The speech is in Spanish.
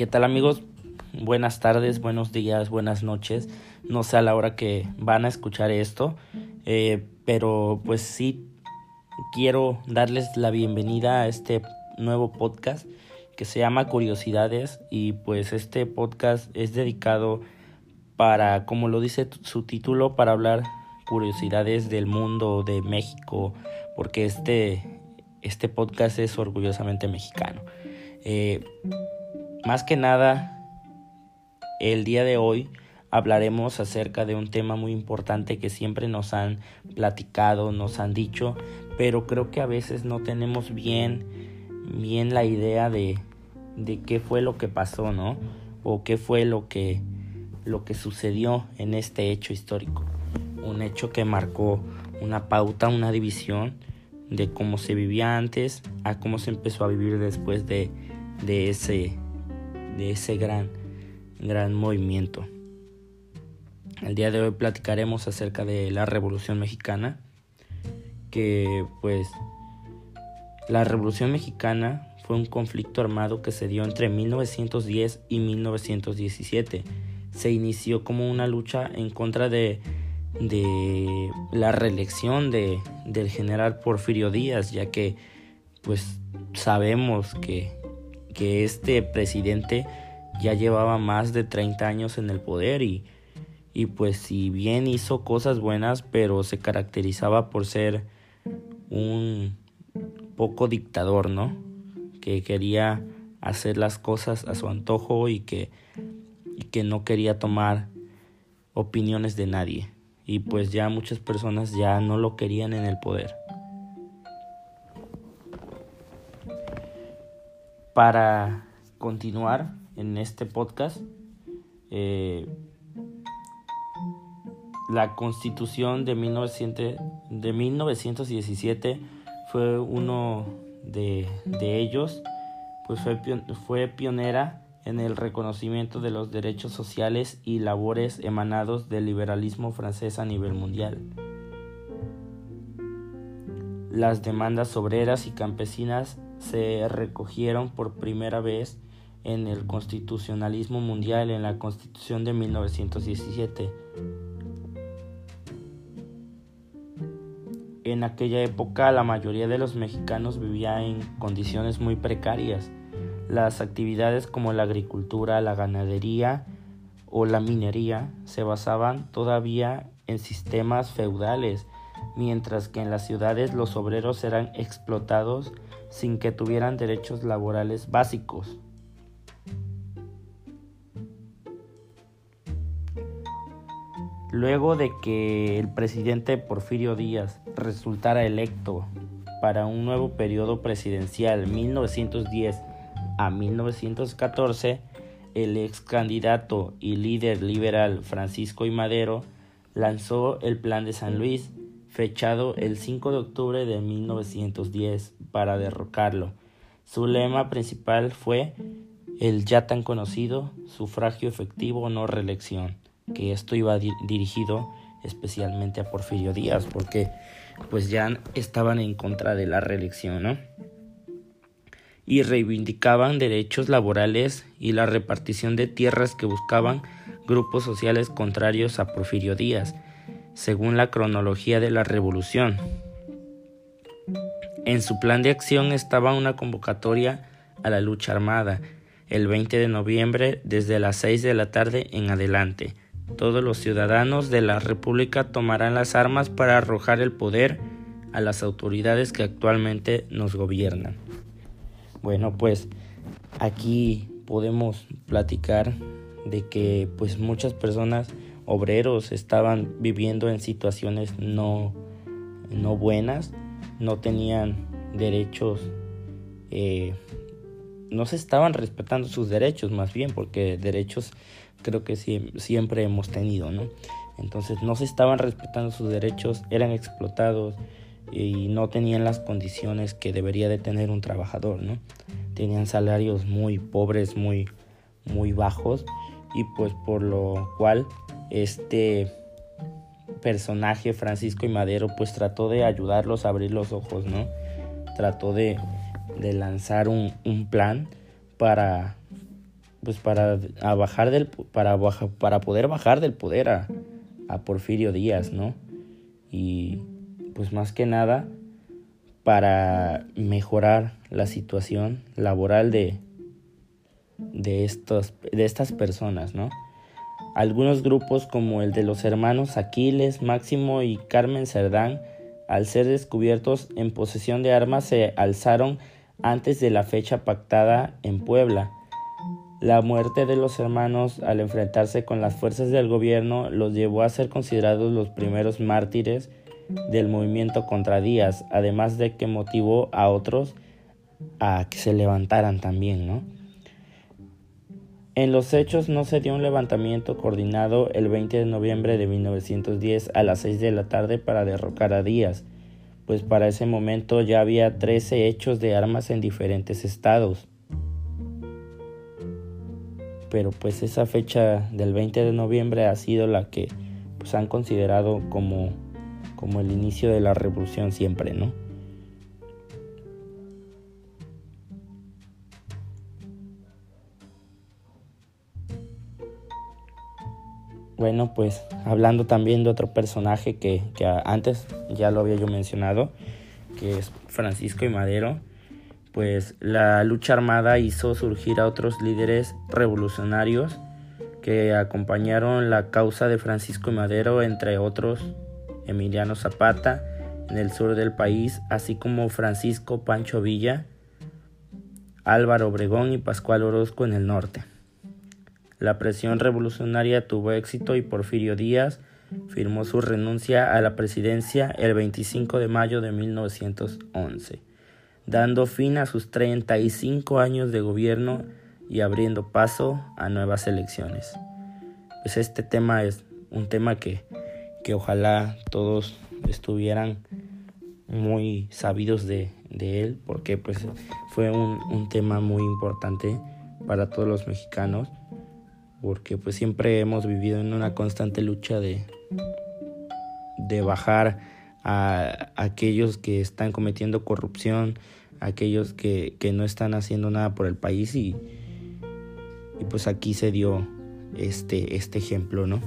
¿Qué tal amigos? Buenas tardes, buenos días, buenas noches. No sé a la hora que van a escuchar esto, eh, pero pues sí quiero darles la bienvenida a este nuevo podcast que se llama Curiosidades y pues este podcast es dedicado para, como lo dice su título, para hablar curiosidades del mundo de México, porque este, este podcast es orgullosamente mexicano. Eh, más que nada, el día de hoy hablaremos acerca de un tema muy importante que siempre nos han platicado, nos han dicho, pero creo que a veces no tenemos bien, bien la idea de, de qué fue lo que pasó, ¿no? O qué fue lo que, lo que sucedió en este hecho histórico. Un hecho que marcó una pauta, una división de cómo se vivía antes a cómo se empezó a vivir después de, de ese, de ese gran, gran movimiento. El día de hoy platicaremos acerca de la Revolución Mexicana, que pues la Revolución Mexicana fue un conflicto armado que se dio entre 1910 y 1917. Se inició como una lucha en contra de, de la reelección de, del general Porfirio Díaz, ya que pues sabemos que, que este presidente ya llevaba más de 30 años en el poder y y pues si bien hizo cosas buenas, pero se caracterizaba por ser un poco dictador, ¿no? Que quería hacer las cosas a su antojo y que, y que no quería tomar opiniones de nadie. Y pues ya muchas personas ya no lo querían en el poder. Para continuar en este podcast, eh, la constitución de, 1900, de 1917 fue uno de, ellos, pues fue, fue pionera en el reconocimiento de los derechos sociales y labores emanados del liberalismo francés a nivel mundial. Las demandas obreras y campesinas se recogieron por primera vez en el constitucionalismo mundial en la Constitución de 1917 En aquella época la mayoría de los mexicanos vivía en condiciones muy precarias. Las actividades como la agricultura, la ganadería o la minería se basaban todavía en sistemas feudales, mientras que en las ciudades los obreros eran explotados sin que tuvieran derechos laborales básicos. Luego de que el presidente Porfirio Díaz resultara electo para un nuevo periodo presidencial 1910 a 1914, el ex candidato y líder liberal Francisco I. Madero lanzó el Plan de San Luis, fechado el 5 de octubre de 1910 para derrocarlo. Su lema principal fue el ya tan conocido sufragio efectivo no reelección que esto iba dirigido especialmente a Porfirio Díaz, porque pues ya estaban en contra de la reelección, ¿no? Y reivindicaban derechos laborales y la repartición de tierras que buscaban grupos sociales contrarios a Porfirio Díaz, según la cronología de la revolución. En su plan de acción estaba una convocatoria a la lucha armada, el 20 de noviembre desde las 6 de la tarde en adelante, todos los ciudadanos de la República tomarán las armas para arrojar el poder a las autoridades que actualmente nos gobiernan. Bueno, pues aquí podemos platicar de que pues muchas personas obreros estaban viviendo en situaciones no, no buenas, no tenían derechos, eh, no se estaban respetando sus derechos más bien, porque derechos creo que siempre hemos tenido, ¿no? Entonces no se estaban respetando sus derechos, eran explotados y no tenían las condiciones que debería de tener un trabajador, ¿no? Tenían salarios muy pobres, muy, muy bajos y pues por lo cual este personaje Francisco y Madero pues trató de ayudarlos a abrir los ojos, ¿no? Trató de, de lanzar un, un plan para pues para bajar del para para poder bajar del poder a, a Porfirio Díaz, ¿no? Y pues más que nada para mejorar la situación laboral de, de, estos, de estas personas, ¿no? Algunos grupos como el de los hermanos Aquiles, Máximo y Carmen Cerdán, al ser descubiertos en posesión de armas, se alzaron antes de la fecha pactada en Puebla. La muerte de los hermanos al enfrentarse con las fuerzas del gobierno los llevó a ser considerados los primeros mártires del movimiento contra Díaz, además de que motivó a otros a que se levantaran también, ¿no? En los hechos no se dio un levantamiento coordinado el 20 de noviembre de 1910 a las 6 de la tarde para derrocar a Díaz, pues para ese momento ya había 13 hechos de armas en diferentes estados. Pero pues esa fecha del 20 de noviembre ha sido la que pues han considerado como como el inicio de la revolución siempre, ¿no? Bueno, pues hablando también de otro personaje que, que, antes ya lo había yo mencionado, que es Francisco y Madero, pues la lucha armada hizo surgir a otros líderes revolucionarios que acompañaron la causa de Francisco y Madero, entre otros Emiliano Zapata en el sur del país, así como Francisco Pancho Villa, Álvaro Obregón y Pascual Orozco en el norte. La presión revolucionaria tuvo éxito y Porfirio Díaz firmó su renuncia a la presidencia el 25 de mayo de 1911, dando fin a sus 35 años de gobierno y abriendo paso a nuevas elecciones. Pues este tema es un tema que que ojalá todos estuvieran muy sabidos de, él porque pues fue un, tema muy importante para todos los mexicanos porque pues siempre hemos vivido en una constante lucha de, de bajar a aquellos que están cometiendo corrupción, aquellos que, que no están haciendo nada por el país y, y pues aquí se dio este, este ejemplo, ¿no?